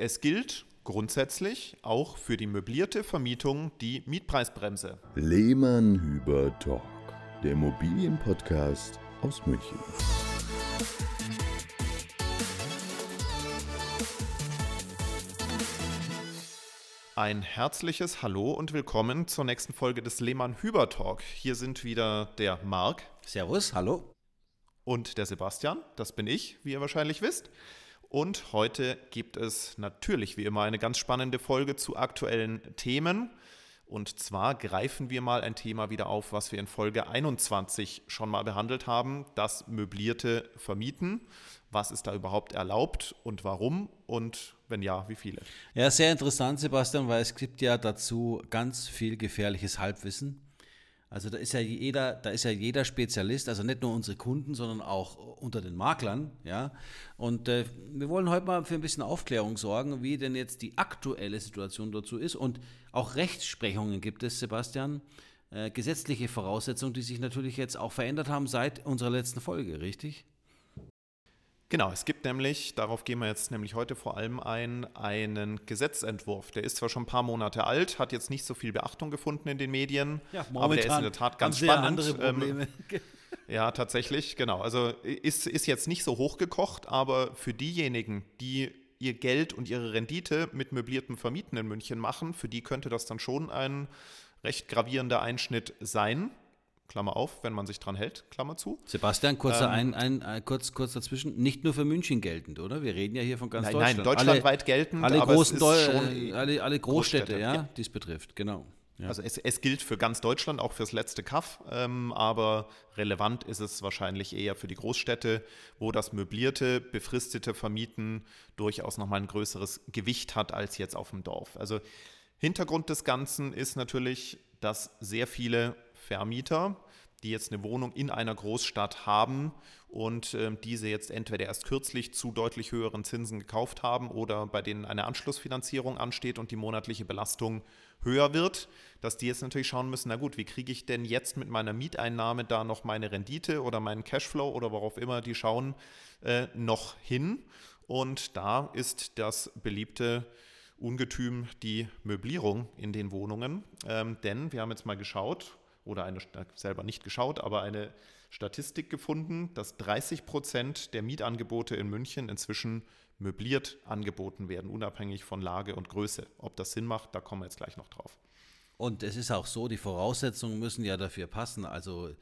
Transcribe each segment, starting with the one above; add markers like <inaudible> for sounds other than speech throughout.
es gilt grundsätzlich auch für die möblierte Vermietung die Mietpreisbremse. Lehmann Hüber Talk, der Immobilienpodcast aus München. Ein herzliches Hallo und willkommen zur nächsten Folge des Lehmann Hüber Talk. Hier sind wieder der Marc. Servus, hallo. Und der Sebastian, das bin ich, wie ihr wahrscheinlich wisst. Und heute gibt es natürlich wie immer eine ganz spannende Folge zu aktuellen Themen. Und zwar greifen wir mal ein Thema wieder auf, was wir in Folge 21 schon mal behandelt haben, das möblierte Vermieten. Was ist da überhaupt erlaubt und warum? Und wenn ja, wie viele? Ja, sehr interessant, Sebastian, weil es gibt ja dazu ganz viel gefährliches Halbwissen. Also da ist ja jeder, da ist ja jeder Spezialist, also nicht nur unsere Kunden, sondern auch unter den Maklern, ja. Und äh, wir wollen heute mal für ein bisschen Aufklärung sorgen, wie denn jetzt die aktuelle Situation dazu ist. Und auch Rechtsprechungen gibt es, Sebastian, äh, gesetzliche Voraussetzungen, die sich natürlich jetzt auch verändert haben seit unserer letzten Folge, richtig? Genau, es gibt nämlich, darauf gehen wir jetzt nämlich heute vor allem ein, einen Gesetzentwurf. Der ist zwar schon ein paar Monate alt, hat jetzt nicht so viel Beachtung gefunden in den Medien, ja, aber der ist in der Tat ganz spannend. Andere Probleme. Ähm, <laughs> ja, tatsächlich, genau. Also ist, ist jetzt nicht so hochgekocht, aber für diejenigen, die ihr Geld und ihre Rendite mit möbliertem Vermieten in München machen, für die könnte das dann schon ein recht gravierender Einschnitt sein. Klammer auf, wenn man sich dran hält, Klammer zu. Sebastian, kurzer ähm, ein, ein, ein, kurz, kurz dazwischen, nicht nur für München geltend, oder? Wir reden ja hier von ganz nein, Deutschland. Nein, deutschlandweit geltend, alle aber großen es ist schon äh, alle, alle Großstädte, Großstädte ja, ja, die es betrifft, genau. Ja. Also es, es, gilt für ganz Deutschland, auch fürs letzte Kaff, ähm, aber relevant ist es wahrscheinlich eher für die Großstädte, wo das möblierte, befristete Vermieten durchaus nochmal ein größeres Gewicht hat als jetzt auf dem Dorf. Also Hintergrund des Ganzen ist natürlich, dass sehr viele Vermieter die jetzt eine Wohnung in einer Großstadt haben und äh, diese jetzt entweder erst kürzlich zu deutlich höheren Zinsen gekauft haben oder bei denen eine Anschlussfinanzierung ansteht und die monatliche Belastung höher wird, dass die jetzt natürlich schauen müssen, na gut, wie kriege ich denn jetzt mit meiner Mieteinnahme da noch meine Rendite oder meinen Cashflow oder worauf immer die schauen, äh, noch hin. Und da ist das beliebte Ungetüm die Möblierung in den Wohnungen. Ähm, denn wir haben jetzt mal geschaut, oder eine, selber nicht geschaut, aber eine Statistik gefunden, dass 30 Prozent der Mietangebote in München inzwischen möbliert angeboten werden, unabhängig von Lage und Größe. Ob das Sinn macht, da kommen wir jetzt gleich noch drauf. Und es ist auch so, die Voraussetzungen müssen ja dafür passen. Also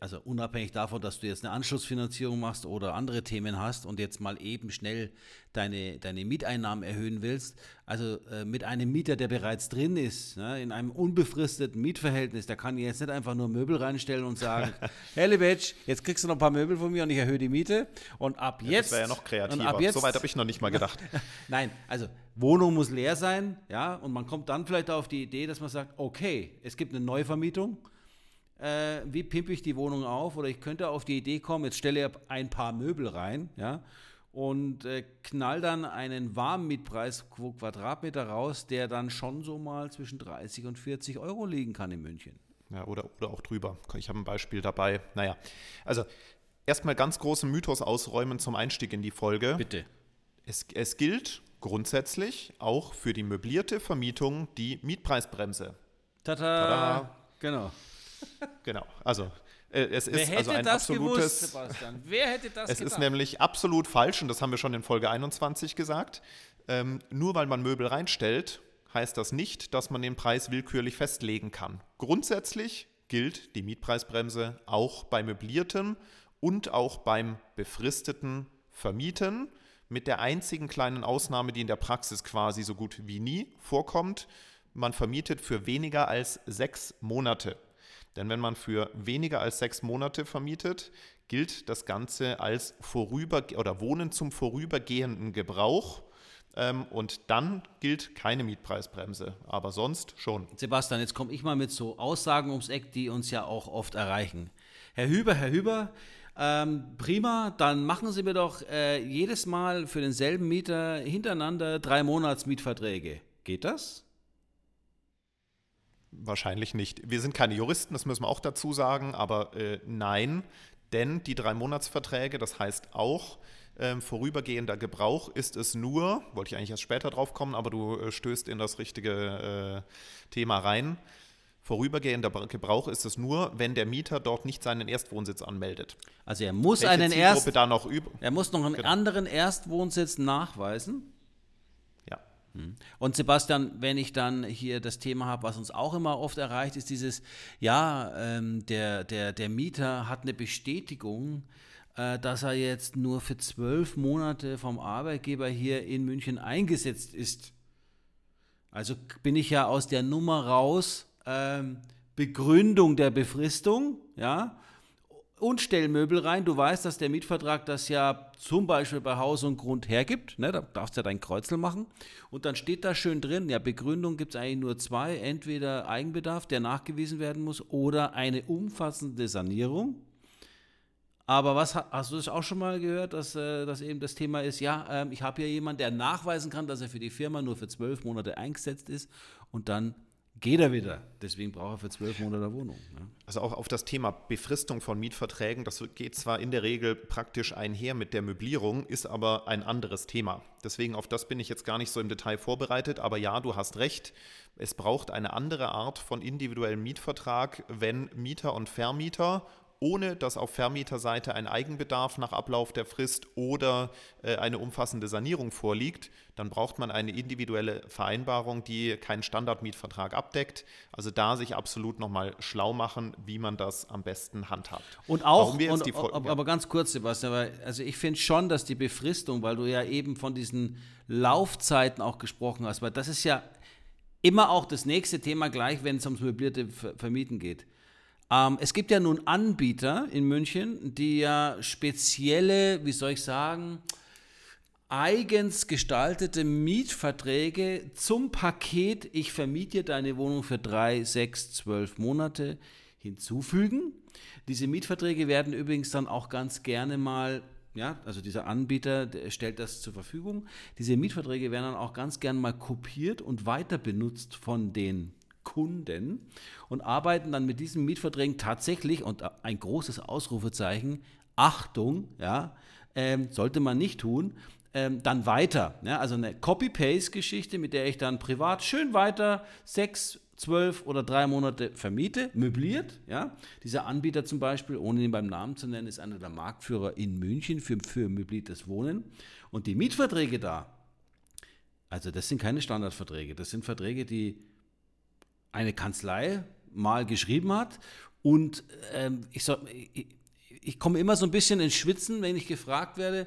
also unabhängig davon, dass du jetzt eine Anschlussfinanzierung machst oder andere Themen hast und jetzt mal eben schnell deine, deine Mieteinnahmen erhöhen willst, also äh, mit einem Mieter, der bereits drin ist, ne, in einem unbefristeten Mietverhältnis, da kann ich jetzt nicht einfach nur Möbel reinstellen und sagen, <laughs> hey Libetsch, jetzt kriegst du noch ein paar Möbel von mir und ich erhöhe die Miete und ab ja, jetzt... Das wäre ja noch kreativer, ab jetzt, so weit habe ich noch nicht mal gedacht. <laughs> Nein, also Wohnung muss leer sein, ja, und man kommt dann vielleicht auf die Idee, dass man sagt, okay, es gibt eine Neuvermietung, äh, wie pimpe ich die Wohnung auf? Oder ich könnte auf die Idee kommen, jetzt stelle ich ein paar Möbel rein, ja, und äh, knall dann einen Warmmietpreis pro Quadratmeter raus, der dann schon so mal zwischen 30 und 40 Euro liegen kann in München. Ja, oder, oder auch drüber. Ich habe ein Beispiel dabei. Naja, also erstmal ganz großen Mythos ausräumen zum Einstieg in die Folge. Bitte. Es, es gilt grundsätzlich auch für die möblierte Vermietung die Mietpreisbremse. Tada! Tada. Genau. Genau, also äh, es Wer ist also ein absolutes. Gewusst? Wer hätte das Es gedacht? ist nämlich absolut falsch und das haben wir schon in Folge 21 gesagt. Ähm, nur weil man Möbel reinstellt, heißt das nicht, dass man den Preis willkürlich festlegen kann. Grundsätzlich gilt die Mietpreisbremse auch bei möbliertem und auch beim befristeten Vermieten, mit der einzigen kleinen Ausnahme, die in der Praxis quasi so gut wie nie vorkommt. Man vermietet für weniger als sechs Monate. Denn wenn man für weniger als sechs Monate vermietet, gilt das Ganze als vorüber oder Wohnen zum vorübergehenden Gebrauch. Ähm, und dann gilt keine Mietpreisbremse, aber sonst schon. Sebastian, jetzt komme ich mal mit so Aussagen ums Eck, die uns ja auch oft erreichen. Herr Hüber, Herr Hüber, ähm, prima, dann machen Sie mir doch äh, jedes Mal für denselben Mieter hintereinander drei Monatsmietverträge. Geht das? Wahrscheinlich nicht. Wir sind keine Juristen, das müssen wir auch dazu sagen, aber äh, nein, denn die drei Monatsverträge, das heißt auch, ähm, vorübergehender Gebrauch ist es nur, wollte ich eigentlich erst später drauf kommen, aber du äh, stößt in das richtige äh, Thema rein. Vorübergehender Gebrauch ist es nur, wenn der Mieter dort nicht seinen Erstwohnsitz anmeldet. Also er muss Welche einen Erst, er muss noch einen Genau. anderen Erstwohnsitz nachweisen. Ja. Und Sebastian, wenn ich dann hier das Thema habe, was uns auch immer oft erreicht, ist dieses, ja, ähm, der, der, der Mieter hat eine Bestätigung, äh, dass er jetzt nur für zwölf Monate vom Arbeitgeber hier in München eingesetzt ist. Also bin ich ja aus der Nummer raus, ähm, Begründung der Befristung, ja, und Stellmöbel rein. Du weißt, dass der Mietvertrag das ja zum Beispiel bei Haus und Grund hergibt. Ne? Da darfst du ja dein Kreuzel machen. Und dann steht da schön drin, ja, Begründung gibt es eigentlich nur zwei. Entweder Eigenbedarf, der nachgewiesen werden muss, oder eine umfassende Sanierung. Aber was ha- hast du das auch schon mal gehört, dass äh, das eben das Thema ist? Ja, ähm, ich habe hier jemanden, der nachweisen kann, dass er für die Firma nur für zwölf Monate eingesetzt ist und dann geht er wieder. Deswegen braucht er für zwölf Monate eine Wohnung. Ne? Also auch auf das Thema Befristung von Mietverträgen, das geht zwar in der Regel praktisch einher mit der Möblierung, ist aber ein anderes Thema. Deswegen auf das bin ich jetzt gar nicht so im Detail vorbereitet, aber ja, du hast recht. Es braucht eine andere Art von individuellem Mietvertrag, wenn Mieter und Vermieter ohne dass auf Vermieterseite ein Eigenbedarf nach Ablauf der Frist oder äh, eine umfassende Sanierung vorliegt, dann braucht man eine individuelle Vereinbarung, die keinen Standardmietvertrag abdeckt. Also da sich absolut nochmal schlau machen, wie man das am besten handhabt. Und auch, und, aber, aber ganz kurz, Sebastian, weil, also ich finde schon, dass die Befristung, weil du ja eben von diesen Laufzeiten auch gesprochen hast, weil das ist ja immer auch das nächste Thema gleich, wenn es ums möblierte Ver Vermieten geht. Ähm, es gibt ja nun Anbieter in München, die ja spezielle, wie soll ich sagen, eigens gestaltete Mietverträge zum Paket, ich vermiete dir deine Wohnung für drei, sechs, zwölf Monate hinzufügen. Diese Mietverträge werden übrigens dann auch ganz gerne mal, ja, also dieser Anbieter stellt das zur Verfügung. Diese Mietverträge werden dann auch ganz gern mal kopiert und weiter benutzt von den Kunden und arbeiten dann mit diesen Mietverträgen tatsächlich, und ein großes Ausrufezeichen, Achtung, ja, ähm, sollte man nicht tun, ähm, dann weiter. Ja, also eine Copy-Paste-Geschichte, mit der ich dann privat schön weiter sechs, zwölf oder drei Monate vermiete, möbliert. Ja. Dieser Anbieter zum Beispiel, ohne ihn beim Namen zu nennen, ist einer der Marktführer in München für, für möbliertes Wohnen. Und die Mietverträge da, also das sind keine Standardverträge, das sind Verträge, die eine Kanzlei mal geschrieben hat. Und ähm, ich, soll, ich, ich komme immer so ein bisschen ins Schwitzen, wenn ich gefragt werde,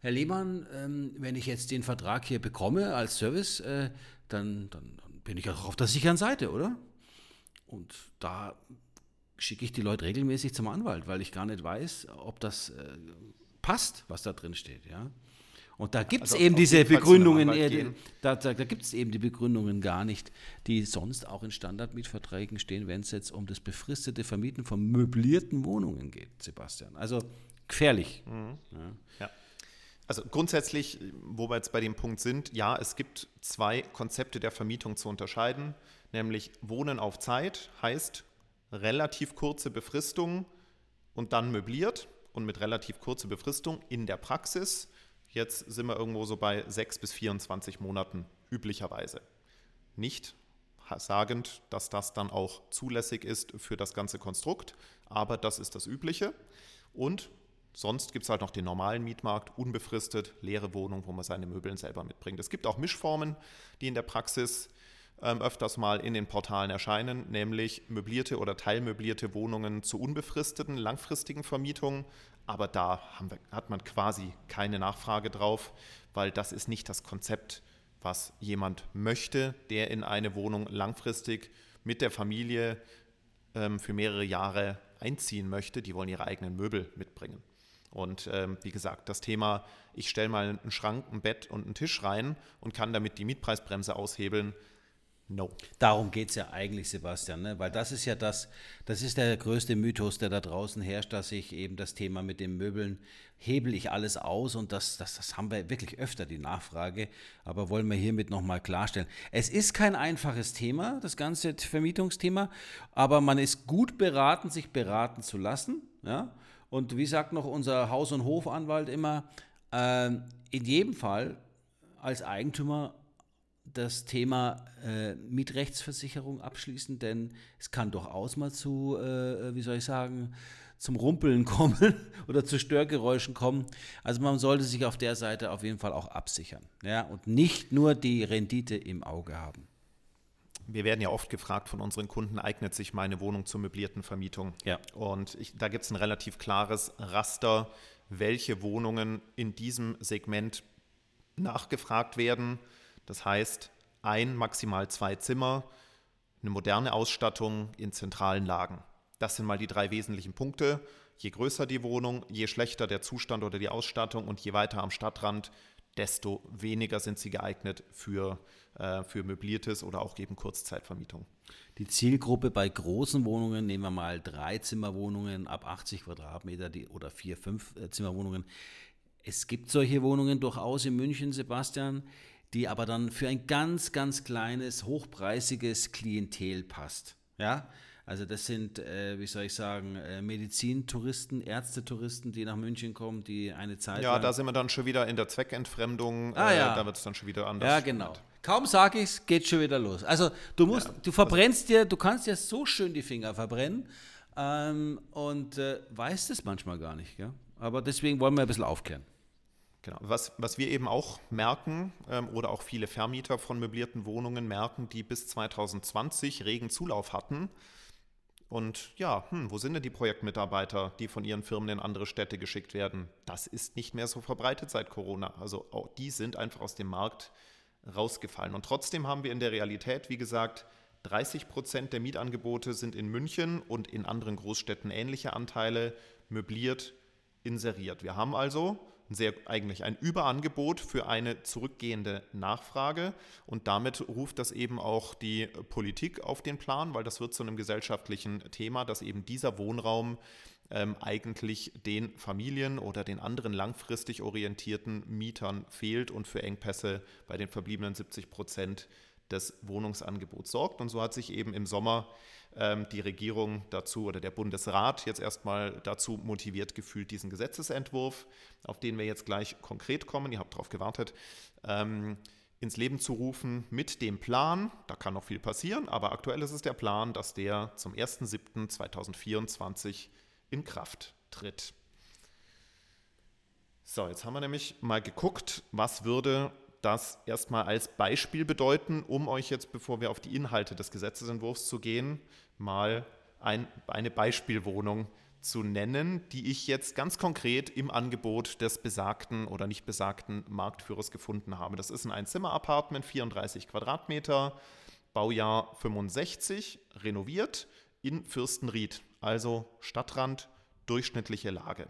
Herr Lehmann, ähm, wenn ich jetzt den Vertrag hier bekomme als Service, äh, dann, dann, dann bin ich auch auf der sicheren Seite, oder? Und da schicke ich die Leute regelmäßig zum Anwalt, weil ich gar nicht weiß, ob das äh, passt, was da drin steht, ja. Und da gibt es Also eben diese Begründungen, äh, da, da, da gibt es eben die Begründungen gar nicht, die sonst auch in Standardmietverträgen stehen, wenn es jetzt um das befristete Vermieten von möblierten Wohnungen geht, Sebastian. Also gefährlich. Ja. Also grundsätzlich, wo wir jetzt bei dem Punkt sind, ja, es gibt zwei Konzepte der Vermietung zu unterscheiden, nämlich Wohnen auf Zeit heißt relativ kurze Befristung und dann möbliert und mit relativ kurzer Befristung in der Praxis. Jetzt sind wir irgendwo so bei 6 bis 24 Monaten üblicherweise. Nicht sagend, dass das dann auch zulässig ist für das ganze Konstrukt, aber das ist das Übliche. Und sonst gibt es halt noch den normalen Mietmarkt, unbefristet, leere Wohnung, wo man seine Möbeln selber mitbringt. Es gibt auch Mischformen, die in der Praxis ähm, öfters mal in den Portalen erscheinen, nämlich möblierte oder teilmöblierte Wohnungen zu unbefristeten, langfristigen Vermietungen. Aber da wir, hat man quasi keine Nachfrage drauf, weil das ist nicht das Konzept, was jemand möchte, der in eine Wohnung langfristig mit der Familie ähm, für mehrere Jahre einziehen möchte. Die wollen ihre eigenen Möbel mitbringen. Und ähm, wie gesagt, das Thema, ich stelle mal einen Schrank, ein Bett und einen Tisch rein und kann damit die Mietpreisbremse aushebeln. No. Darum geht es ja eigentlich, Sebastian, ne? weil das ist ja das, das ist der größte Mythos, der da draußen herrscht, dass ich eben das Thema mit den Möbeln hebel ich alles aus und das, das, das haben wir wirklich öfter, die Nachfrage, aber wollen wir hiermit nochmal klarstellen. Es ist kein einfaches Thema, das ganze Vermietungsthema, aber man ist gut beraten, sich beraten zu lassen. Ja? Und wie sagt noch unser Haus- und Hofanwalt immer, ähm, in jedem Fall als Eigentümer das Thema äh, Mietrechtsversicherung abschließen, denn es kann durchaus mal zu, äh, wie soll ich sagen, zum Rumpeln <laughs> kommen oder zu Störgeräuschen kommen. Also man sollte sich auf der Seite auf jeden Fall auch absichern ja, und nicht nur die Rendite im Auge haben. Wir werden ja oft gefragt von unseren Kunden, eignet sich meine Wohnung zur möblierten Vermietung? Ja. Und ich, da gibt es ein relativ klares Raster, welche Wohnungen in diesem Segment nachgefragt werden. Das heißt, ein, maximal zwei Zimmer, eine moderne Ausstattung in zentralen Lagen. Das sind mal die drei wesentlichen Punkte. Je größer die Wohnung, je schlechter der Zustand oder die Ausstattung und je weiter am Stadtrand, desto weniger sind sie geeignet für, äh, für möbliertes oder auch eben Kurzzeitvermietung. Die Zielgruppe bei großen Wohnungen, nehmen wir mal drei Zimmerwohnungen ab 80 Quadratmeter die, oder vier, fünf äh, Zimmerwohnungen. Es gibt solche Wohnungen durchaus in München, Sebastian, die aber dann für ein ganz, ganz kleines, hochpreisiges Klientel passt. Ja, also das sind, äh, wie soll ich sagen, äh, Medizintouristen, Ärztetouristen, die nach München kommen, die eine Zeit Ja, da sind wir dann schon wieder in der Zweckentfremdung. Ah, äh, ja. Da wird es dann schon wieder anders. Ja, genau. Kaum sage ich es, geht schon wieder los. Also du musst, Ja. du verbrennst dir, du kannst dir so schön die Finger verbrennen ähm, und äh, weißt es manchmal gar nicht. Gell? Aber deswegen wollen wir ein bisschen aufklären. Genau. Was, was wir eben auch merken ähm, oder auch viele Vermieter von möblierten Wohnungen merken, die bis 2020 regen Zulauf hatten. Und ja, hm, wo sind denn die Projektmitarbeiter, die von ihren Firmen in andere Städte geschickt werden? Das ist nicht mehr so verbreitet seit Corona. Also auch die sind einfach aus dem Markt rausgefallen. Und trotzdem haben wir in der Realität, wie gesagt, 30 Prozent der Mietangebote sind in München und in anderen Großstädten ähnliche Anteile möbliert inseriert. Wir haben also sehr, eigentlich ein Überangebot für eine zurückgehende Nachfrage und damit ruft das eben auch die Politik auf den Plan, weil das wird zu einem gesellschaftlichen Thema, dass eben dieser Wohnraum ähm, eigentlich den Familien oder den anderen langfristig orientierten Mietern fehlt und für Engpässe bei den verbliebenen 70 Prozent des Wohnungsangebots sorgt. Und so hat sich eben im Sommer die Regierung dazu oder der Bundesrat jetzt erstmal dazu motiviert gefühlt, diesen Gesetzesentwurf, auf den wir jetzt gleich konkret kommen, ihr habt darauf gewartet, ähm, ins Leben zu rufen mit dem Plan, da kann noch viel passieren, aber aktuell ist es der Plan, dass der zum 1.7.2024 in Kraft tritt. So, jetzt haben wir nämlich mal geguckt, was würde das erstmal als Beispiel bedeuten, um euch jetzt, bevor wir auf die Inhalte des Gesetzesentwurfs zu gehen, mal ein, eine Beispielwohnung zu nennen, die ich jetzt ganz konkret im Angebot des besagten oder nicht besagten Marktführers gefunden habe. Das ist ein Einzimmer-Apartment, 34 Quadratmeter, Baujahr 65, renoviert in Fürstenried, also Stadtrand, durchschnittliche Lage.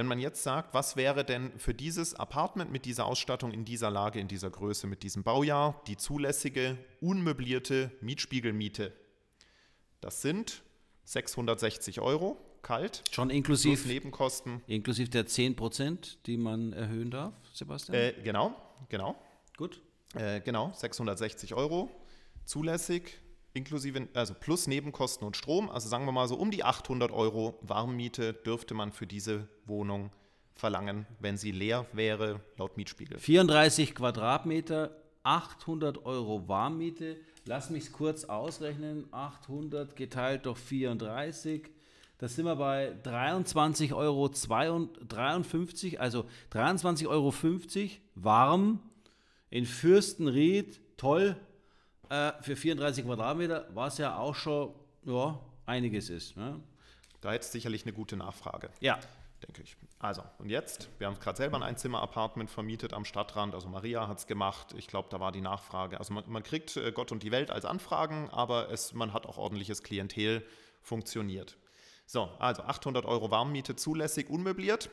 Wenn man jetzt sagt, was wäre denn für dieses Apartment mit dieser Ausstattung in dieser Lage, in dieser Größe, mit diesem Baujahr die zulässige, unmöblierte Mietspiegelmiete? Das sind 660 Euro, kalt, Schon plus inklusiv, Nebenkosten. inklusiv der 10%, die man erhöhen darf, Sebastian? Äh, genau, genau, Gut. äh, genau, 660 Euro zulässig, inklusive, also plus Nebenkosten und Strom. Also sagen wir mal so um die 800 Euro Warmmiete dürfte man für diese Wohnung verlangen, wenn sie leer wäre, laut Mietspiegel. 34 Quadratmeter, 800 Euro Warmmiete. Lass mich kurz ausrechnen. 800 geteilt durch 34. Da sind wir bei 23,53 Euro, 53, also 23,50 Euro warm in Fürstenried. Toll. Äh, für 34 Quadratmeter, was ja auch schon ja, einiges ist. Ne? Da es sicherlich eine gute Nachfrage. Ja. denke ich. Also, und jetzt, wir haben gerade selber ein Einzimmer-Apartment vermietet am Stadtrand, also Maria hat es gemacht. Ich glaube, da war die Nachfrage. Also man, man kriegt äh, Gott und die Welt als Anfragen, aber es, man hat auch ordentliches Klientel, funktioniert. So, also 800 Euro Warmmiete zulässig, unmöbliert.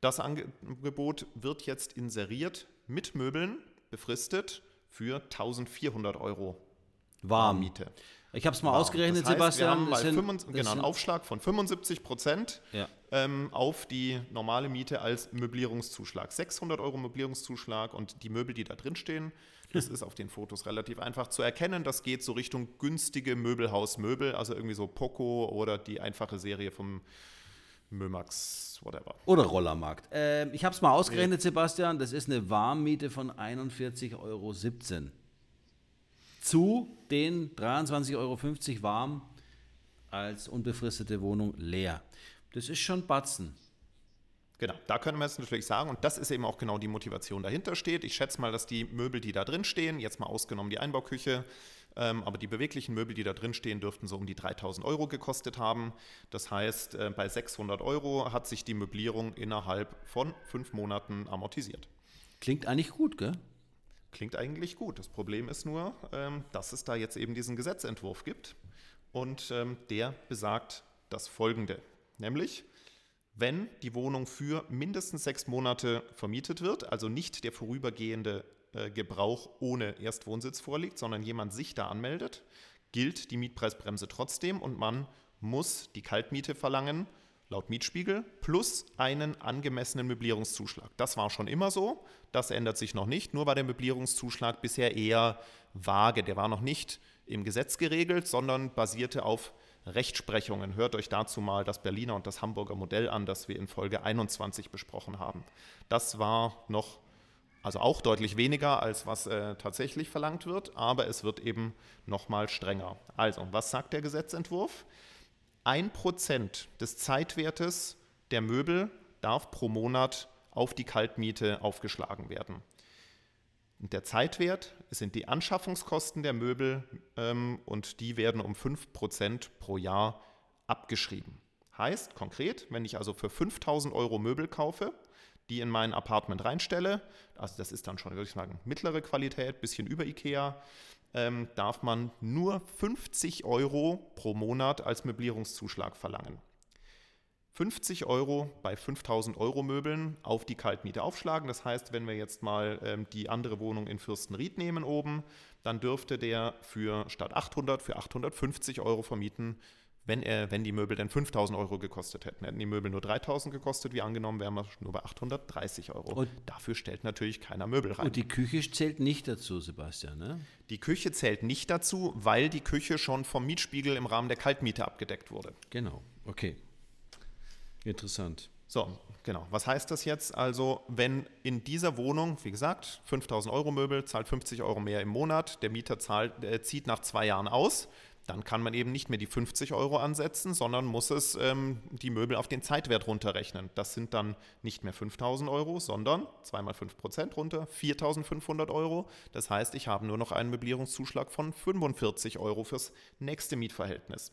Das Angebot wird jetzt inseriert mit Möbeln, befristet für 1400 Euro Warm. Warmmiete. Ich habe es mal Wow. ausgerechnet, das heißt, Sebastian. Wir haben mal sind- 75, das genau, einen Aufschlag von 75 Prozent Ja. ähm, auf die normale Miete als Möblierungszuschlag. 600 Euro Möblierungszuschlag und die Möbel, die da drin stehen, das <laughs> ist auf den Fotos relativ einfach zu erkennen. Das geht so Richtung günstige Möbelhausmöbel, also irgendwie so Poco oder die einfache Serie vom Mömax, whatever. Oder Rollermarkt. Ähm, ich habe es mal ausgerechnet, Sebastian. Das ist eine Warmmiete von 41,17 Euro. Zu den 23,50 Euro warm als unbefristete Wohnung leer. Das ist schon Batzen. Genau, da können wir jetzt natürlich sagen, und das ist eben auch genau die Motivation dahinter steht. Ich schätze mal, dass die Möbel, die da drin stehen, jetzt mal ausgenommen die Einbauküche, ähm, aber die beweglichen Möbel, die da drin stehen, dürften so um die 3000 Euro gekostet haben. Das heißt, äh, bei 600 Euro hat sich die Möblierung innerhalb von fünf Monaten amortisiert. Klingt eigentlich gut, gell? Klingt eigentlich gut. Das Problem ist nur, ähm, dass es da jetzt eben diesen Gesetzentwurf gibt und ähm, der besagt das Folgende, nämlich wenn die Wohnung für mindestens sechs Monate vermietet wird, also nicht der vorübergehende Gebrauch ohne Erstwohnsitz vorliegt, sondern jemand sich da anmeldet, gilt die Mietpreisbremse trotzdem und man muss die Kaltmiete verlangen, laut Mietspiegel, plus einen angemessenen Möblierungszuschlag. Das war schon immer so, das ändert sich noch nicht, nur war der Möblierungszuschlag bisher eher vage, der war noch nicht im Gesetz geregelt, sondern basierte auf Rechtsprechungen. Hört euch dazu mal das Berliner und das Hamburger Modell an, das wir in Folge 21 besprochen haben. Das war noch also auch deutlich weniger, als was äh, tatsächlich verlangt wird, aber es wird eben nochmal strenger. Also, was sagt der Gesetzentwurf? Ein Prozent des Zeitwertes der Möbel darf pro Monat auf die Kaltmiete aufgeschlagen werden. Und der Zeitwert sind die Anschaffungskosten der Möbel ähm, und die werden um 5% pro Jahr abgeschrieben. Heißt konkret, wenn ich also für 5000 Euro Möbel kaufe, die in mein Apartment reinstelle, also das ist dann schon, würde ich sagen, mittlere Qualität, bisschen über Ikea, ähm, darf man nur 50 Euro pro Monat als Möblierungszuschlag verlangen. 50 Euro bei 5000 Euro Möbeln auf die Kaltmiete aufschlagen. Das heißt, wenn wir jetzt mal ähm, die andere Wohnung in Fürstenried nehmen oben, dann dürfte der für statt 800 für 850 Euro vermieten wenn, er, wenn die Möbel denn 5000 Euro gekostet hätten. Hätten die Möbel nur 3000 gekostet, wie angenommen, wären wir nur bei 830 Euro. Und Dafür stellt natürlich keiner Möbel rein. Und die Küche zählt nicht dazu, Sebastian, ne? Die Küche zählt nicht dazu, weil die Küche schon vom Mietspiegel im Rahmen der Kaltmiete abgedeckt wurde. Genau, okay. Interessant. So, genau. Was heißt das jetzt? Also, wenn in dieser Wohnung, wie gesagt, 5000 Euro Möbel, zahlt 50 Euro mehr im Monat, der Mieter zahlt, äh, zieht nach zwei Jahren aus, dann kann man eben nicht mehr die 50 Euro ansetzen, sondern muss es ähm, die Möbel auf den Zeitwert runterrechnen. Das sind dann nicht mehr 5000 Euro, sondern 2 mal 5 Prozent runter, 4500 Euro. Das heißt, ich habe nur noch einen Möblierungszuschlag von 45 Euro fürs nächste Mietverhältnis.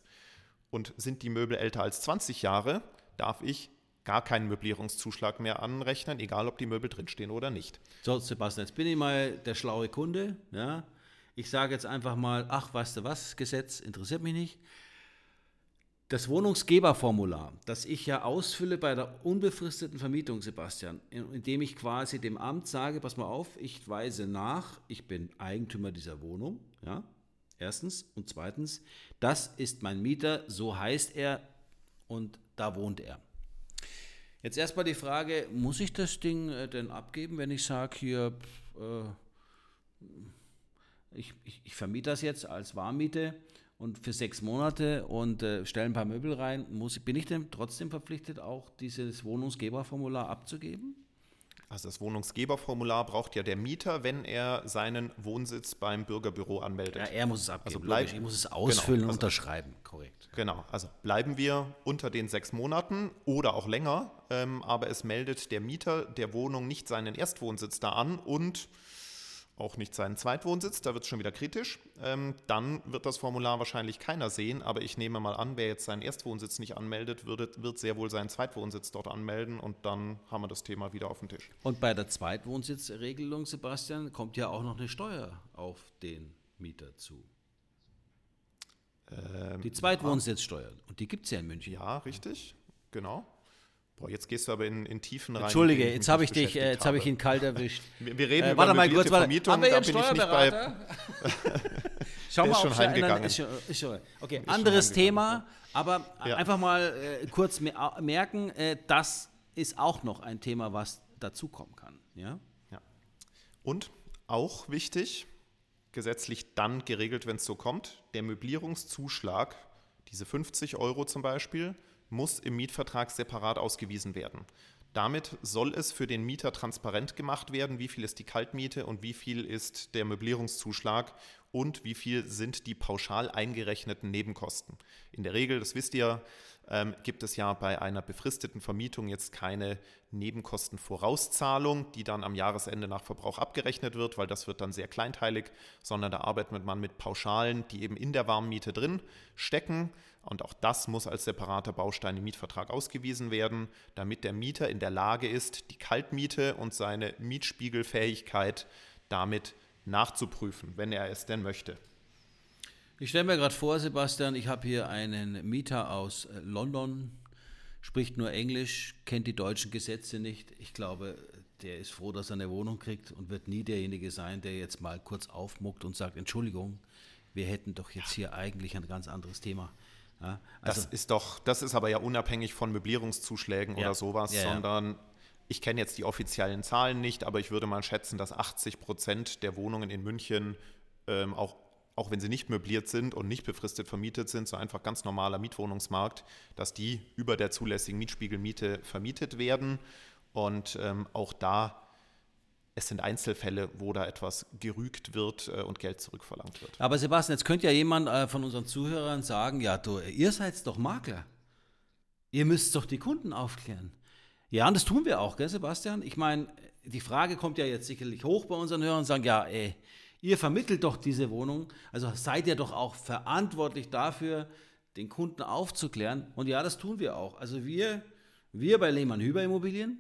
Und sind die Möbel älter als 20 Jahre, darf ich gar keinen Möblierungszuschlag mehr anrechnen, egal ob die Möbel drinstehen oder nicht. So, Sebastian, jetzt bin ich mal der schlaue Kunde, ja ich sage jetzt einfach mal, ach, weißt du was, Gesetz interessiert mich nicht. Das Wohnungsgeberformular, das ich ja ausfülle bei der unbefristeten Vermietung, Sebastian, indem ich quasi dem Amt sage, pass mal auf, ich weise nach, ich bin Eigentümer dieser Wohnung, ja, erstens. Und zweitens, das ist mein Mieter, so heißt er und da wohnt er. Jetzt erstmal die Frage, muss ich das Ding äh, denn abgeben, wenn ich sage hier, äh, ich, ich, ich vermiete das jetzt als Warmmiete und für sechs Monate und äh, stelle ein paar Möbel rein, muss, bin ich denn trotzdem verpflichtet, auch dieses Wohnungsgeberformular abzugeben? Also das Wohnungsgeberformular braucht ja der Mieter, wenn er seinen Wohnsitz beim Bürgerbüro anmeldet. Ja, er muss es abgeben. Also bleib, ich muss es ausfüllen genau, also, und unterschreiben, korrekt. Genau, also bleiben wir unter den sechs Monaten oder auch länger, ähm, aber es meldet der Mieter der Wohnung nicht seinen Erstwohnsitz da an und auch nicht seinen Zweitwohnsitz, da wird es schon wieder kritisch. Ähm, dann wird das Formular wahrscheinlich keiner sehen, aber ich nehme mal an, wer jetzt seinen Erstwohnsitz nicht anmeldet, würde, wird sehr wohl seinen Zweitwohnsitz dort anmelden und dann haben wir das Thema wieder auf dem Tisch. Und bei der Zweitwohnsitzregelung, Sebastian, kommt ja auch noch eine Steuer auf den Mieter zu. Ähm, die Zweitwohnsitzsteuer. Und die gibt es ja in München. Ja, richtig, genau. Boah, jetzt gehst du aber in, in Tiefen rein. Entschuldige, jetzt habe ich dich, jetzt habe ich ihn kalt erwischt. <laughs> Wir, wir reden äh, über warte mal kurz, Vermietung, haben wir da bin ich nicht bei. <laughs> Schau mal, ist schon heimgegangen. Ist schon, ist schon, okay, ist anderes Thema, aber ja. einfach mal äh, kurz merken, äh, das ist auch noch ein Thema, was dazukommen kann. Ja? ja. Und auch wichtig, gesetzlich dann geregelt, wenn es so kommt, der Möblierungszuschlag, diese 50 Euro zum Beispiel, muss im Mietvertrag separat ausgewiesen werden. Damit soll es für den Mieter transparent gemacht werden, wie viel ist die Kaltmiete und wie viel ist der Möblierungszuschlag und wie viel sind die pauschal eingerechneten Nebenkosten. In der Regel, das wisst ihr, ähm, gibt es ja bei einer befristeten Vermietung jetzt keine Nebenkostenvorauszahlung, die dann am Jahresende nach Verbrauch abgerechnet wird, weil das wird dann sehr kleinteilig, sondern da arbeitet man mit Pauschalen, die eben in der Warmmiete drin stecken. Und auch das muss als separater Baustein im Mietvertrag ausgewiesen werden, damit der Mieter in der Lage ist, die Kaltmiete und seine Mietspiegelfähigkeit damit nachzuprüfen, wenn er es denn möchte. Ich stelle mir gerade vor, Sebastian, ich habe hier einen Mieter aus äh, London, spricht nur Englisch, kennt die deutschen Gesetze nicht. Ich glaube, der ist froh, dass er eine Wohnung kriegt und wird nie derjenige sein, der jetzt mal kurz aufmuckt und sagt, Entschuldigung, wir hätten doch jetzt hier eigentlich ein ganz anderes Thema. Ja, also das ist doch, das ist aber ja unabhängig von Möblierungszuschlägen ja, oder sowas, ja, sondern ich kenne jetzt die offiziellen Zahlen nicht, aber ich würde mal schätzen, dass 80 Prozent der Wohnungen in München ähm, auch auch wenn sie nicht möbliert sind und nicht befristet vermietet sind, so einfach ganz normaler Mietwohnungsmarkt, dass die über der zulässigen Mietspiegelmiete vermietet werden. Und ähm, auch da, es sind Einzelfälle, wo da etwas gerügt wird äh, und Geld zurückverlangt wird. Aber Sebastian, jetzt könnte ja jemand äh, von unseren Zuhörern sagen, ja, du, ihr seid doch Makler. Ihr müsst doch die Kunden aufklären. Ja, und das tun wir auch, gell, Sebastian? Ich meine, die Frage kommt ja jetzt sicherlich hoch bei unseren Hörern und sagen, ja, ey, Ihr vermittelt doch diese Wohnung, also seid ihr doch auch verantwortlich dafür, den Kunden aufzuklären. Und ja, das tun wir auch. Also wir, wir bei Lehmann Hüber Immobilien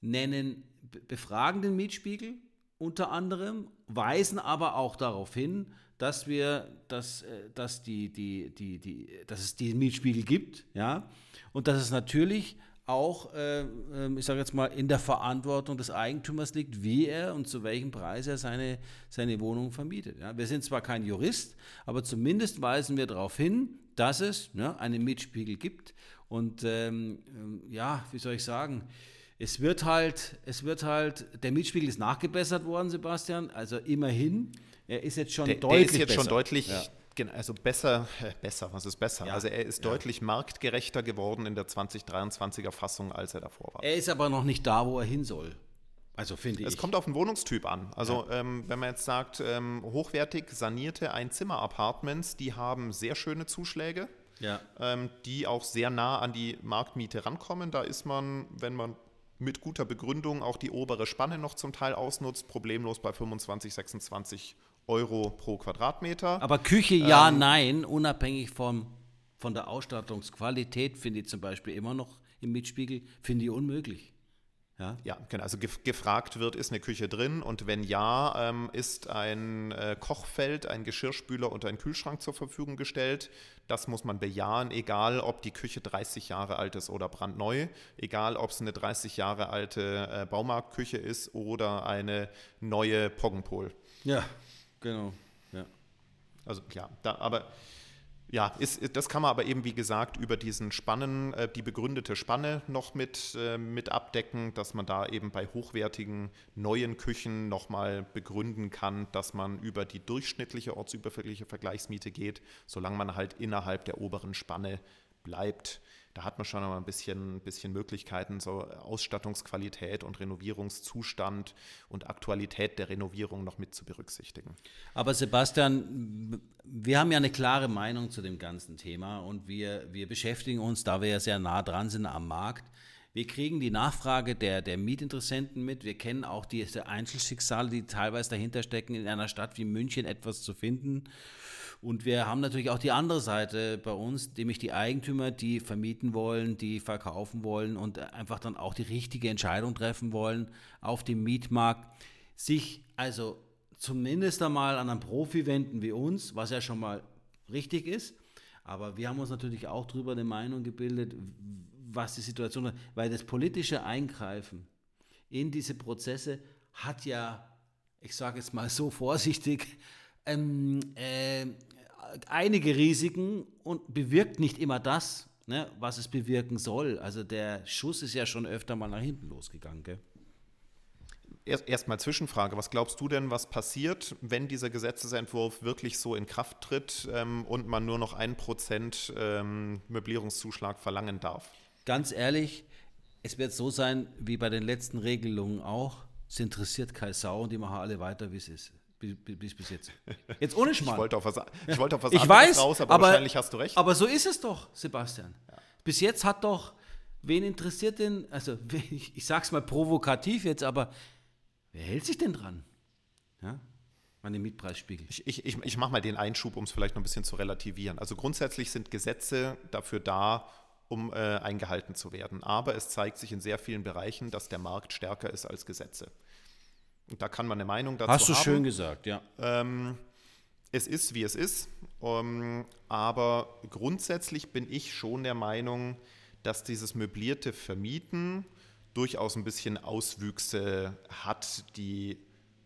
nennen, befragen den Mietspiegel unter anderem, weisen aber auch darauf hin, dass wir, dass, äh, dass, die, die, die, die, dass es diesen Mietspiegel gibt, ja, und dass es natürlich auch, äh, ähm, ich sage jetzt mal, in der Verantwortung des Eigentümers liegt, wie er und zu welchem Preis er seine, seine Wohnung vermietet. Ja, wir sind zwar kein Jurist, aber zumindest weisen wir darauf hin, dass es ja, einen Mietspiegel gibt. Und ähm, ähm, ja, wie soll ich sagen, es wird halt, es wird halt, der Mietspiegel ist nachgebessert worden, Sebastian, also immerhin. Er ist jetzt schon der, deutlich der ist jetzt besser. schon deutlich ja also besser, äh, besser, was ist besser? Ja, also er ist ja. deutlich marktgerechter geworden in der 2023er Fassung, als er davor war. Er ist aber noch nicht da, wo er hin soll. Also finde ich. Es kommt auf den Wohnungstyp an. Also ja. ähm, wenn man jetzt sagt, ähm, hochwertig sanierte Einzimmer-Apartments, die haben sehr schöne Zuschläge, ja. ähm, die auch sehr nah an die Marktmiete rankommen. Da ist man, wenn man mit guter Begründung auch die obere Spanne noch zum Teil ausnutzt, problemlos bei 25, 26 Euro pro Quadratmeter. Aber Küche ja, ähm, nein, unabhängig vom, von der Ausstattungsqualität finde ich zum Beispiel immer noch im Mietspiegel, finde ich unmöglich. Ja, ja genau. Also gefragt wird, ist eine Küche drin und wenn ja, ähm, ist ein äh, Kochfeld, ein Geschirrspüler und ein Kühlschrank zur Verfügung gestellt. Das muss man bejahen, egal ob die Küche 30 Jahre alt ist oder brandneu, egal ob es eine 30 Jahre alte äh, Baumarktküche ist oder eine neue Poggenpol. Ja, Genau, ja. Also ja, da, aber ja, ist, das kann man aber eben, wie gesagt, über diesen Spannen, äh, die begründete Spanne noch mit, äh, mit abdecken, dass man da eben bei hochwertigen neuen Küchen nochmal begründen kann, dass man über die durchschnittliche ortsüberfällige Vergleichsmiete geht, solange man halt innerhalb der oberen Spanne bleibt da hat man schon noch ein bisschen, bisschen Möglichkeiten, so Ausstattungsqualität und Renovierungszustand und Aktualität der Renovierung noch mit zu berücksichtigen. Aber Sebastian, wir haben ja eine klare Meinung zu dem ganzen Thema und wir, wir beschäftigen uns, da wir ja sehr nah dran sind am Markt, wir kriegen die Nachfrage der, der Mietinteressenten mit. Wir kennen auch diese Einzelschicksale, die teilweise dahinter stecken, in einer Stadt wie München etwas zu finden. Und wir haben natürlich auch die andere Seite bei uns, nämlich die Eigentümer, die vermieten wollen, die verkaufen wollen und einfach dann auch die richtige Entscheidung treffen wollen auf dem Mietmarkt, sich also zumindest einmal an einen Profi wenden wie uns, was ja schon mal richtig ist. Aber wir haben uns natürlich auch darüber eine Meinung gebildet, was die Situation ist, weil das politische Eingreifen in diese Prozesse hat ja, ich sage jetzt mal so vorsichtig, ähm, äh, einige Risiken und bewirkt nicht immer das, ne, was es bewirken soll. Also der Schuss ist ja schon öfter mal nach hinten losgegangen. Gell? Erstmal erst Zwischenfrage. Was glaubst du denn, was passiert, wenn dieser Gesetzesentwurf wirklich so in Kraft tritt ähm, und man nur noch ein Prozent ähm, Möblierungszuschlag verlangen darf? Ganz ehrlich, es wird so sein wie bei den letzten Regelungen auch. Es interessiert keine Sau und die machen alle weiter, wie es ist. Bis, bis jetzt. Jetzt ohne Schmarrn. Ich wollte auf was, ich wollte auf was ich weiß, raus, aber, aber, wahrscheinlich hast du recht. Aber so ist es doch, Sebastian. Ja. Bis jetzt hat doch, wen interessiert denn, also <laughs> ich, ich sag's mal provokativ jetzt, aber Wer hält sich denn dran? Ja? Meine Mietpreisspiegel. Ich, ich, ich, ich mache mal den Einschub, um es vielleicht noch ein bisschen zu relativieren. Also grundsätzlich sind Gesetze dafür da, um äh, eingehalten zu werden. Aber es zeigt sich in sehr vielen Bereichen, dass der Markt stärker ist als Gesetze. Und da kann man eine Meinung dazu haben. Hast du haben. schön gesagt, ja. Ähm, es ist, wie es ist. Um, ähm, aber grundsätzlich bin ich schon der Meinung, dass dieses möblierte Vermieten durchaus ein bisschen Auswüchse hat, die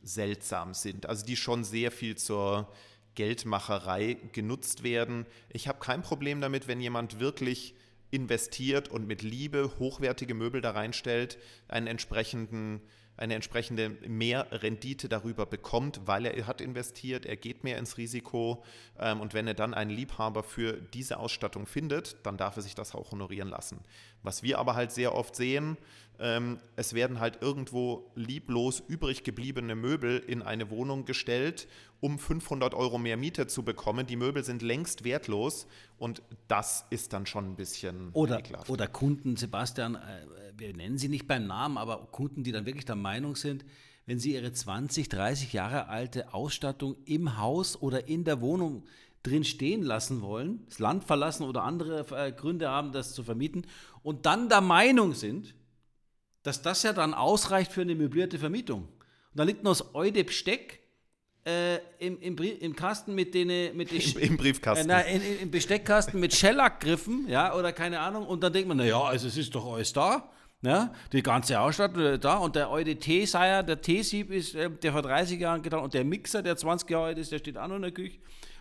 seltsam sind. Also die schon sehr viel zur Geldmacherei genutzt werden. Ich habe kein Problem damit, wenn jemand wirklich investiert und mit Liebe hochwertige Möbel da reinstellt, einen entsprechenden eine entsprechende Mehrrendite darüber bekommt, weil er hat investiert, er geht mehr ins Risiko ähm, und wenn er dann einen Liebhaber für diese Ausstattung findet, dann darf er sich das auch honorieren lassen. Was wir aber halt sehr oft sehen, ähm, es werden halt irgendwo lieblos übrig gebliebene Möbel in eine Wohnung gestellt, um 500 Euro mehr Miete zu bekommen. Die Möbel sind längst wertlos und das ist dann schon ein bisschen oder, Oder Kunden, Sebastian, äh, wir nennen sie nicht beim Namen, aber Kunden, die dann wirklich der Meinung sind, wenn sie ihre 20, 30 Jahre alte Ausstattung im Haus oder in der Wohnung drin stehen lassen wollen, das Land verlassen oder andere äh, Gründe haben, das zu vermieten und dann der Meinung sind, dass das ja dann ausreicht für eine möblierte Vermietung. Und da liegt noch das Eude Besteck äh, im, im, im, Kasten mit den mit den Im, Im, Briefkasten. Äh, na, in, Im Besteckkasten mit Schellackgriffen, ja, oder keine Ahnung. Und dann denkt man, naja, also es ist doch alles da. Ja, die ganze Ausstattung äh, da und der alte Teeseier, der Teesieb ist, äh, der vor 30 Jahren getan und der Mixer, der 20 Jahre alt ist, der steht auch noch in der Küche.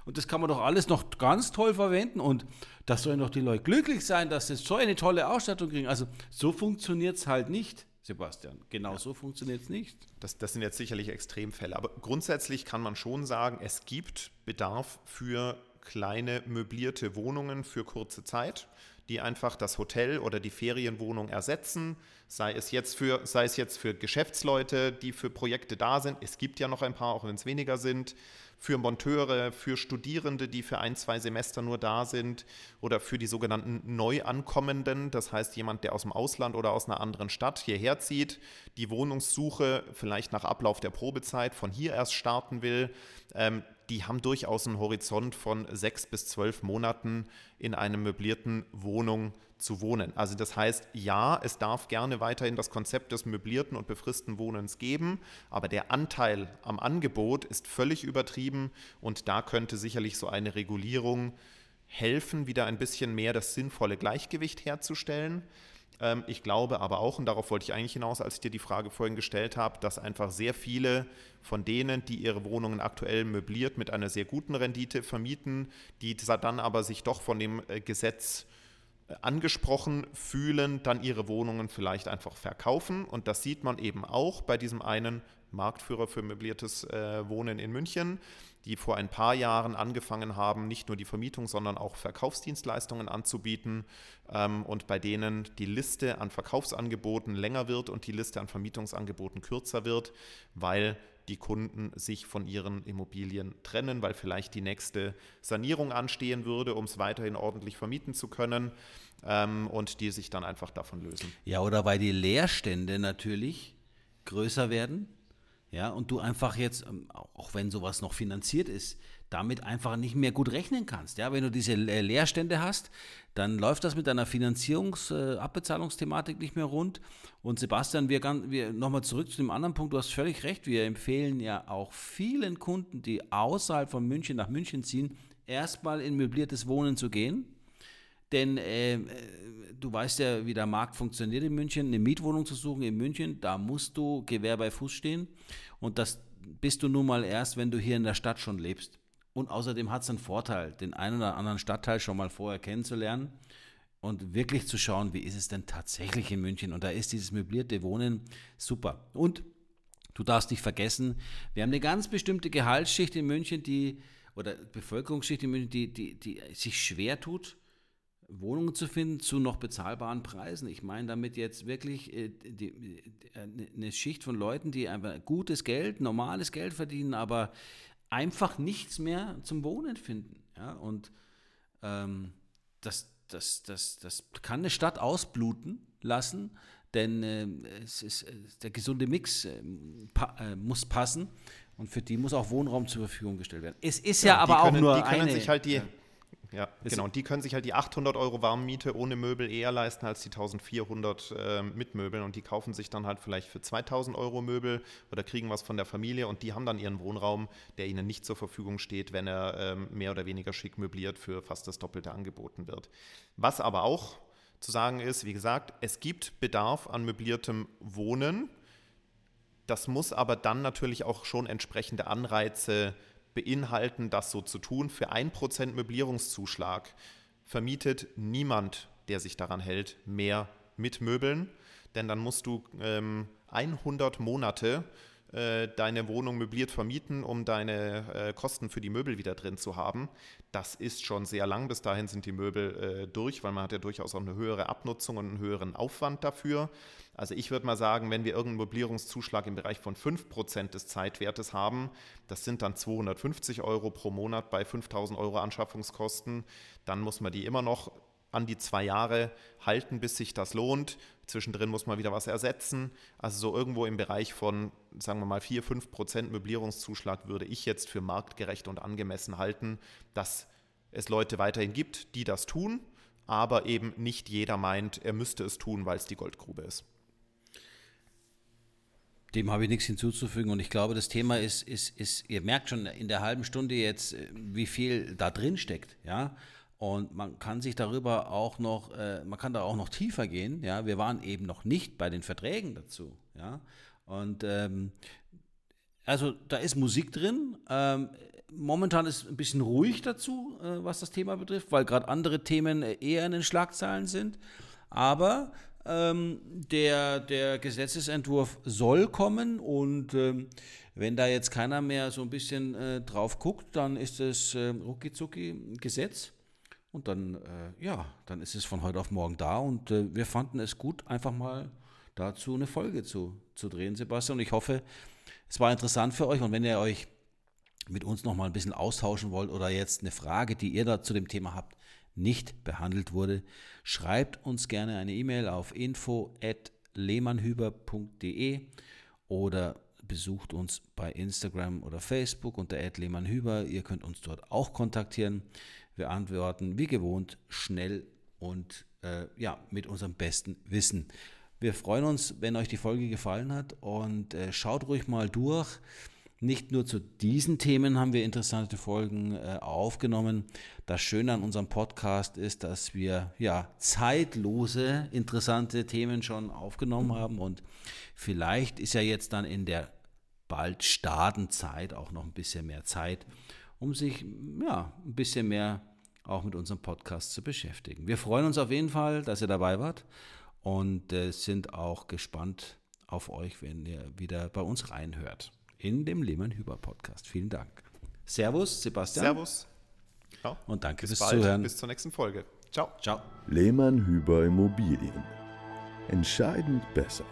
Und das kann man doch alles noch ganz toll verwenden. Und da sollen doch die Leute glücklich sein, dass sie so eine tolle Ausstattung kriegen. Also so funktioniert es halt nicht. Sebastian. Genau ja. so funktioniert es nicht. Das, das sind jetzt sicherlich Extremfälle. Aber grundsätzlich kann man schon sagen, es gibt Bedarf für kleine möblierte Wohnungen für kurze Zeit, die einfach das Hotel oder die Ferienwohnung ersetzen. Sei es, jetzt für, sei es jetzt für Geschäftsleute, die für Projekte da sind. Es gibt ja noch ein paar, auch wenn es weniger sind für Monteure, für Studierende, die für ein, zwei Semester nur da sind oder für die sogenannten Neuankommenden, das heißt jemand, der aus dem Ausland oder aus einer anderen Stadt hierher zieht, die Wohnungssuche vielleicht nach Ablauf der Probezeit von hier erst starten will. Ähm, die haben durchaus einen Horizont von sechs bis zwölf Monaten in einer möblierten Wohnung zu wohnen. Also das heißt, ja, es darf gerne weiterhin das Konzept des möblierten und befristeten Wohnens geben, aber der Anteil am Angebot ist völlig übertrieben und da könnte sicherlich so eine Regulierung helfen, wieder ein bisschen mehr das sinnvolle Gleichgewicht herzustellen. Ähm, ich glaube aber auch, und darauf wollte ich eigentlich hinaus, als ich dir die Frage vorhin gestellt habe, dass einfach sehr viele von denen, die ihre Wohnungen aktuell möbliert mit einer sehr guten Rendite vermieten, die dann aber sich doch von dem äh, Gesetz äh, angesprochen fühlen, dann ihre Wohnungen vielleicht einfach verkaufen. Und das sieht man eben auch bei diesem einen Marktführer für möbliertes äh, Wohnen in München, die vor ein paar Jahren angefangen haben, nicht nur die Vermietung, sondern auch Verkaufsdienstleistungen anzubieten ähm, und bei denen die Liste an Verkaufsangeboten länger wird und die Liste an Vermietungsangeboten kürzer wird, weil die Kunden sich von ihren Immobilien trennen, weil vielleicht die nächste Sanierung anstehen würde, um es weiterhin ordentlich vermieten zu können ähm, und die sich dann einfach davon lösen. Ja, oder weil die Leerstände natürlich größer werden ja, und du einfach jetzt, ähm, auch wenn sowas noch finanziert ist, damit einfach nicht mehr gut rechnen kannst. Ja, wenn du diese Leerstände hast, dann läuft das mit deiner Finanzierungs-, äh, Abbezahlungsthematik nicht mehr rund. Und Sebastian, wir, wir nochmal zurück zu dem anderen Punkt. Du hast völlig recht. Wir empfehlen ja auch vielen Kunden, die außerhalb von München nach München ziehen, erstmal in möbliertes Wohnen zu gehen. Denn äh, äh du weißt ja, wie der Markt funktioniert in München. Eine Mietwohnung zu suchen in München, da musst du Gewehr bei Fuß stehen. Und das bist du nun mal erst, wenn du hier in der Stadt schon lebst. Und außerdem hat es einen Vorteil, den einen oder anderen Stadtteil schon mal vorher kennenzulernen und wirklich zu schauen, wie ist es denn tatsächlich in München. Und da ist dieses möblierte Wohnen super. Und Du darfst nicht vergessen, wir haben eine ganz bestimmte Gehaltsschicht in München, die, oder Bevölkerungsschicht in München, die, die, die sich schwer tut, Wohnungen zu finden zu noch bezahlbaren Preisen. Ich meine damit jetzt wirklich äh, die, äh, eine Schicht von Leuten, die einfach gutes Geld, normales Geld verdienen, aber einfach nichts mehr zum Wohnen finden. Ja? Und ähm, das, das, das, das kann eine Stadt ausbluten lassen, denn äh, es ist, äh, der gesunde Mix pa muss passen und für die muss auch Wohnraum zur Verfügung gestellt werden. Es ist ja, ja aber können, auch nur die können eine. Sich halt die, ja, genau. Und die können sich halt die 800 Euro Warmmiete ohne Möbel eher leisten als die 1400 äh, mit Möbeln. Und die kaufen sich dann halt vielleicht für 2000 Euro Möbel oder kriegen was von der Familie. Und die haben dann ihren Wohnraum, der ihnen nicht zur Verfügung steht, wenn er ähm, mehr oder weniger schick möbliert für fast das Doppelte angeboten wird. Was aber auch zu sagen ist, wie gesagt, es gibt Bedarf an möbliertem Wohnen. Das muss aber dann natürlich auch schon entsprechende Anreize beinhalten, das so zu tun. Für 1% Möblierungszuschlag vermietet niemand, der sich daran hält, mehr mit Möbeln, denn dann musst du ähm, 100 Monate äh, deine Wohnung möbliert vermieten, um deine äh, Kosten für die Möbel wieder drin zu haben. Das ist schon sehr lang. Bis dahin sind die Möbel äh, durch, weil man hat ja durchaus auch eine höhere Abnutzung und einen höheren Aufwand dafür. Also ich würde mal sagen, wenn wir irgendeinen Mobilierungszuschlag im Bereich von 5% des Zeitwertes haben, das sind dann 250 Euro pro Monat bei 5000 Euro Anschaffungskosten, dann muss man die immer noch an die zwei Jahre halten, bis sich das lohnt. Zwischendrin muss man wieder was ersetzen. Also so irgendwo im Bereich von, sagen wir mal, 4, 5 Prozent Möblierungszuschlag würde ich jetzt für marktgerecht und angemessen halten, dass es Leute weiterhin gibt, die das tun, aber eben nicht jeder meint, er müsste es tun, weil es die Goldgrube ist. Dem habe ich nichts hinzuzufügen und ich glaube, das Thema ist, ist, ist, ihr merkt schon in der halben Stunde jetzt, äh, wie viel da drin steckt, ja. Und man kann sich darüber auch noch, äh, man kann da auch noch tiefer gehen, ja. Wir waren eben noch nicht bei den Verträgen dazu, ja. Und ähm, also da ist Musik drin. Ähm, momentan ist ein bisschen ruhig dazu, äh, was das Thema betrifft, weil gerade andere Themen eher in den Schlagzeilen sind. Aber ähm, der, der Gesetzesentwurf soll kommen und ähm, wenn da jetzt keiner mehr so ein bisschen äh, drauf guckt, dann ist es äh, rucki Gesetz. Und dann, äh, ja, dann ist es von heute auf morgen da. Und äh, wir fanden es gut, einfach mal dazu eine Folge zu, zu drehen, Sebastian. Und ich hoffe, es war interessant für euch. Und wenn ihr euch mit uns noch mal ein bisschen austauschen wollt oder jetzt eine Frage, die ihr da zu dem Thema habt, nicht behandelt wurde, schreibt uns gerne eine E-Mail auf info@lehmannhüber.de oder besucht uns bei Instagram oder Facebook unter @lehmannhüber. Ihr könnt uns dort auch kontaktieren. Wir antworten wie gewohnt schnell und äh, ja mit unserem besten Wissen. Wir freuen uns, wenn euch die Folge gefallen hat und äh, schaut ruhig mal durch. Nicht nur zu diesen Themen haben wir interessante Folgen äh, aufgenommen. Das Schöne an unserem Podcast ist, dass wir ja zeitlose, interessante Themen schon aufgenommen haben und vielleicht ist ja jetzt dann in der bald Startenzeit auch noch ein bisschen mehr Zeit, um sich ja ein bisschen mehr auch mit unserem Podcast zu beschäftigen. Wir freuen uns auf jeden Fall, dass ihr dabei wart und äh, sind auch gespannt auf euch, wenn ihr wieder bei uns reinhört in dem Lehmann-Hüber-Podcast. Vielen Dank. Servus, Sebastian. Servus. Ja. Und danke Bis fürs bald. Zuhören. Bis zur nächsten Folge. Ciao. Ciao. Lehmann Hüber Immobilien. Entscheidend besser.